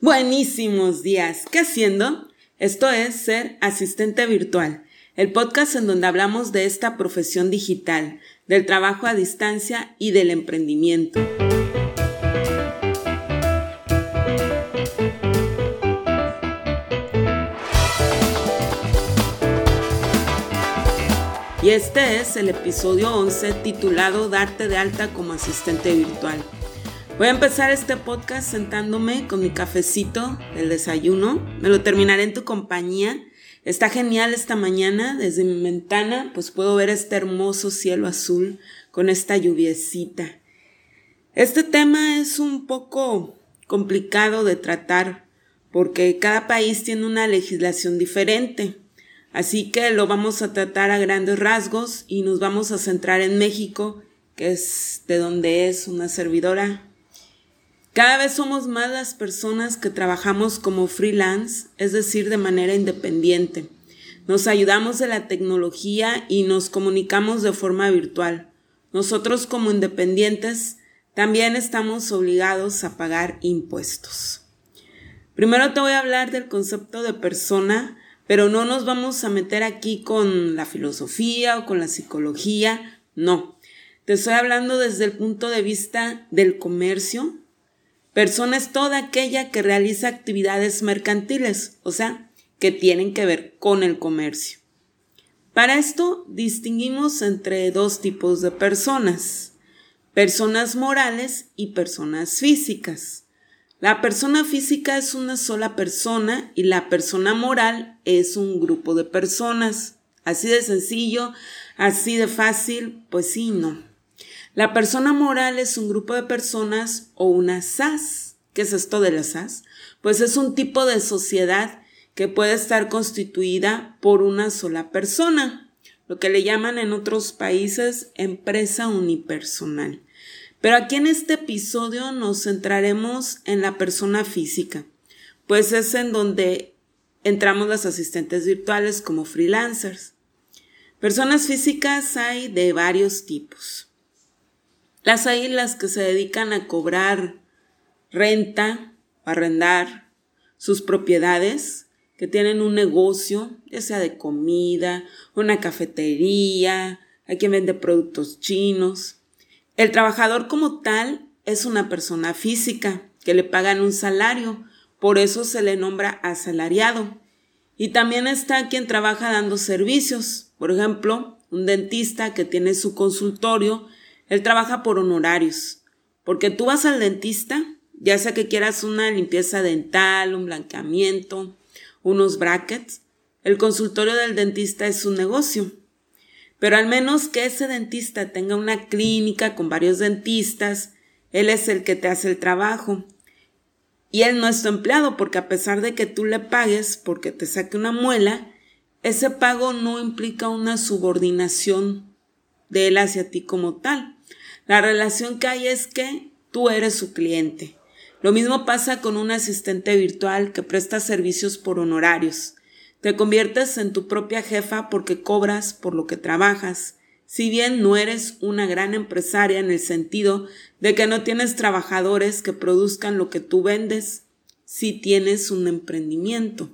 Buenísimos días. ¿Qué haciendo? Esto es Ser Asistente Virtual, el podcast en donde hablamos de esta profesión digital, del trabajo a distancia y del emprendimiento. Y este es el episodio 11 titulado Darte de alta como asistente virtual. Voy a empezar este podcast sentándome con mi cafecito, el desayuno. Me lo terminaré en tu compañía. Está genial esta mañana. Desde mi ventana, pues puedo ver este hermoso cielo azul con esta lluviecita. Este tema es un poco complicado de tratar porque cada país tiene una legislación diferente. Así que lo vamos a tratar a grandes rasgos y nos vamos a centrar en México, que es de donde es una servidora cada vez somos más las personas que trabajamos como freelance, es decir, de manera independiente. Nos ayudamos de la tecnología y nos comunicamos de forma virtual. Nosotros como independientes también estamos obligados a pagar impuestos. Primero te voy a hablar del concepto de persona, pero no nos vamos a meter aquí con la filosofía o con la psicología, no. Te estoy hablando desde el punto de vista del comercio, Persona es toda aquella que realiza actividades mercantiles, o sea, que tienen que ver con el comercio. Para esto distinguimos entre dos tipos de personas, personas morales y personas físicas. La persona física es una sola persona y la persona moral es un grupo de personas. Así de sencillo, así de fácil, pues sí, no. La persona moral es un grupo de personas o una SAS. ¿Qué es esto de la SAS? Pues es un tipo de sociedad que puede estar constituida por una sola persona, lo que le llaman en otros países empresa unipersonal. Pero aquí en este episodio nos centraremos en la persona física, pues es en donde entramos las asistentes virtuales como freelancers. Personas físicas hay de varios tipos. Las hay las que se dedican a cobrar renta, arrendar sus propiedades, que tienen un negocio, ya sea de comida, una cafetería, hay quien vende productos chinos. El trabajador como tal es una persona física que le pagan un salario, por eso se le nombra asalariado. Y también está quien trabaja dando servicios, por ejemplo, un dentista que tiene su consultorio él trabaja por honorarios, porque tú vas al dentista, ya sea que quieras una limpieza dental, un blanqueamiento, unos brackets, el consultorio del dentista es un negocio. Pero al menos que ese dentista tenga una clínica con varios dentistas, él es el que te hace el trabajo. Y él no es tu empleado, porque a pesar de que tú le pagues porque te saque una muela, ese pago no implica una subordinación de él hacia ti como tal. La relación que hay es que tú eres su cliente. Lo mismo pasa con un asistente virtual que presta servicios por honorarios. Te conviertes en tu propia jefa porque cobras por lo que trabajas. Si bien no eres una gran empresaria en el sentido de que no tienes trabajadores que produzcan lo que tú vendes, sí tienes un emprendimiento.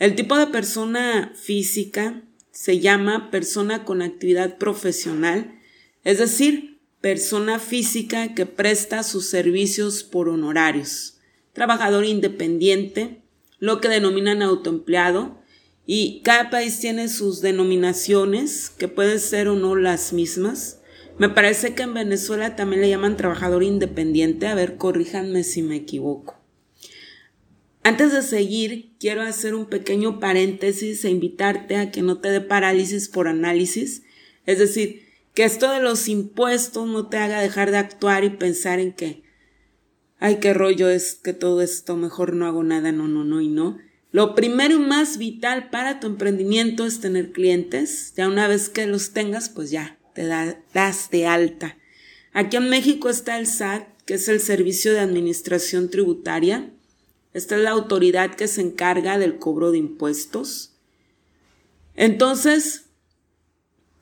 El tipo de persona física se llama persona con actividad profesional, es decir, persona física que presta sus servicios por honorarios, trabajador independiente, lo que denominan autoempleado, y cada país tiene sus denominaciones, que pueden ser o no las mismas. Me parece que en Venezuela también le llaman trabajador independiente. A ver, corríjanme si me equivoco. Antes de seguir, quiero hacer un pequeño paréntesis e invitarte a que no te dé parálisis por análisis. Es decir, que esto de los impuestos no te haga dejar de actuar y pensar en que, ay, qué rollo es que todo esto, mejor no hago nada, no, no, no y no. Lo primero y más vital para tu emprendimiento es tener clientes. Ya una vez que los tengas, pues ya te das de alta. Aquí en México está el SAT, que es el Servicio de Administración Tributaria. Esta es la autoridad que se encarga del cobro de impuestos. Entonces,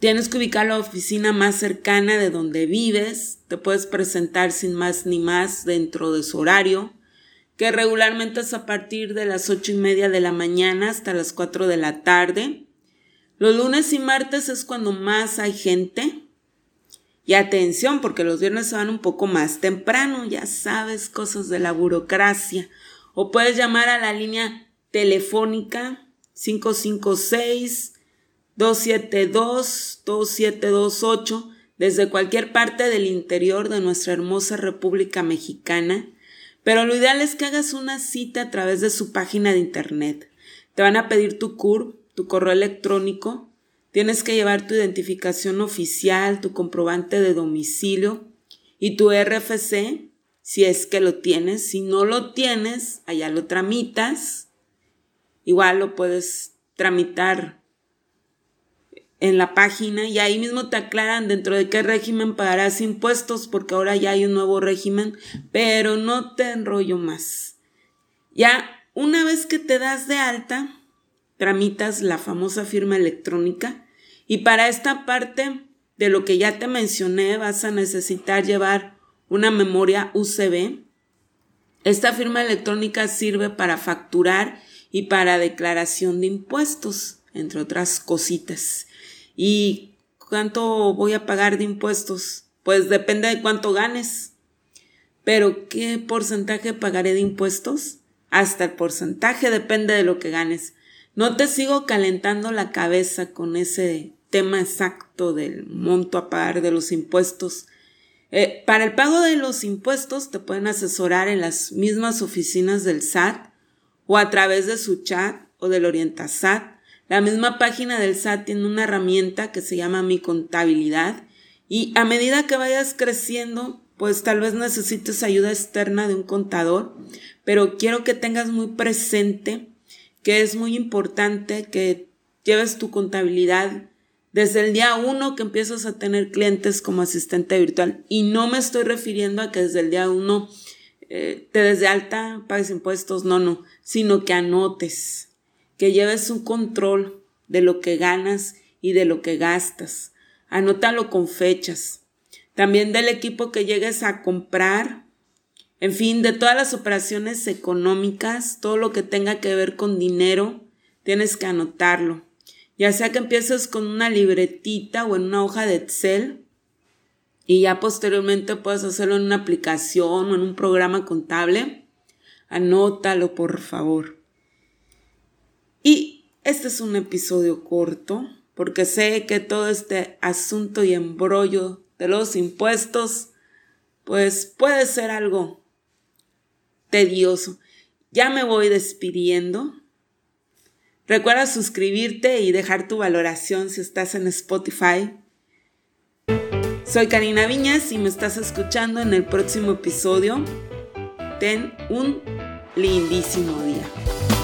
Tienes que ubicar la oficina más cercana de donde vives, te puedes presentar sin más ni más dentro de su horario. que regularmente es a partir de las ocho y media de la mañana hasta las 4 de la tarde. Los lunes y martes es cuando más hay gente. Y atención, porque los viernes se van un poco más temprano, ya sabes, cosas de la burocracia. O puedes llamar a la línea telefónica 556 272 2728 desde cualquier parte del interior de nuestra hermosa República Mexicana, pero lo ideal es que hagas una cita a través de su página de internet. Te van a pedir tu CUR, tu correo electrónico, tienes que llevar tu identificación oficial, tu comprobante de domicilio y tu RFC, si es que lo tienes. Si no lo tienes, allá lo tramitas. Igual lo puedes tramitar en la página y ahí mismo te aclaran dentro de qué régimen pagarás impuestos porque ahora ya hay un nuevo régimen, pero no te enrollo más. Ya una vez que te das de alta, tramitas la famosa firma electrónica y para esta parte de lo que ya te mencioné vas a necesitar llevar una memoria USB. Esta firma electrónica sirve para facturar y para declaración de impuestos, entre otras cositas. ¿Y cuánto voy a pagar de impuestos? Pues depende de cuánto ganes. Pero ¿qué porcentaje pagaré de impuestos? Hasta el porcentaje depende de lo que ganes. No te sigo calentando la cabeza con ese tema exacto del monto a pagar de los impuestos. Eh, para el pago de los impuestos te pueden asesorar en las mismas oficinas del SAT o a través de su chat o del Orientasat la misma página del SAT tiene una herramienta que se llama Mi Contabilidad y a medida que vayas creciendo, pues tal vez necesites ayuda externa de un contador, pero quiero que tengas muy presente que es muy importante que lleves tu contabilidad desde el día uno que empiezas a tener clientes como asistente virtual. Y no me estoy refiriendo a que desde el día uno eh, te des de alta, pagues impuestos, no, no, sino que anotes que lleves un control de lo que ganas y de lo que gastas. Anótalo con fechas. También del equipo que llegues a comprar. En fin, de todas las operaciones económicas, todo lo que tenga que ver con dinero, tienes que anotarlo. Ya sea que empieces con una libretita o en una hoja de Excel y ya posteriormente puedes hacerlo en una aplicación o en un programa contable. Anótalo, por favor. Y este es un episodio corto porque sé que todo este asunto y embrollo de los impuestos pues puede ser algo tedioso. Ya me voy despidiendo. Recuerda suscribirte y dejar tu valoración si estás en Spotify. Soy Karina Viñas y me estás escuchando en el próximo episodio. Ten un lindísimo día.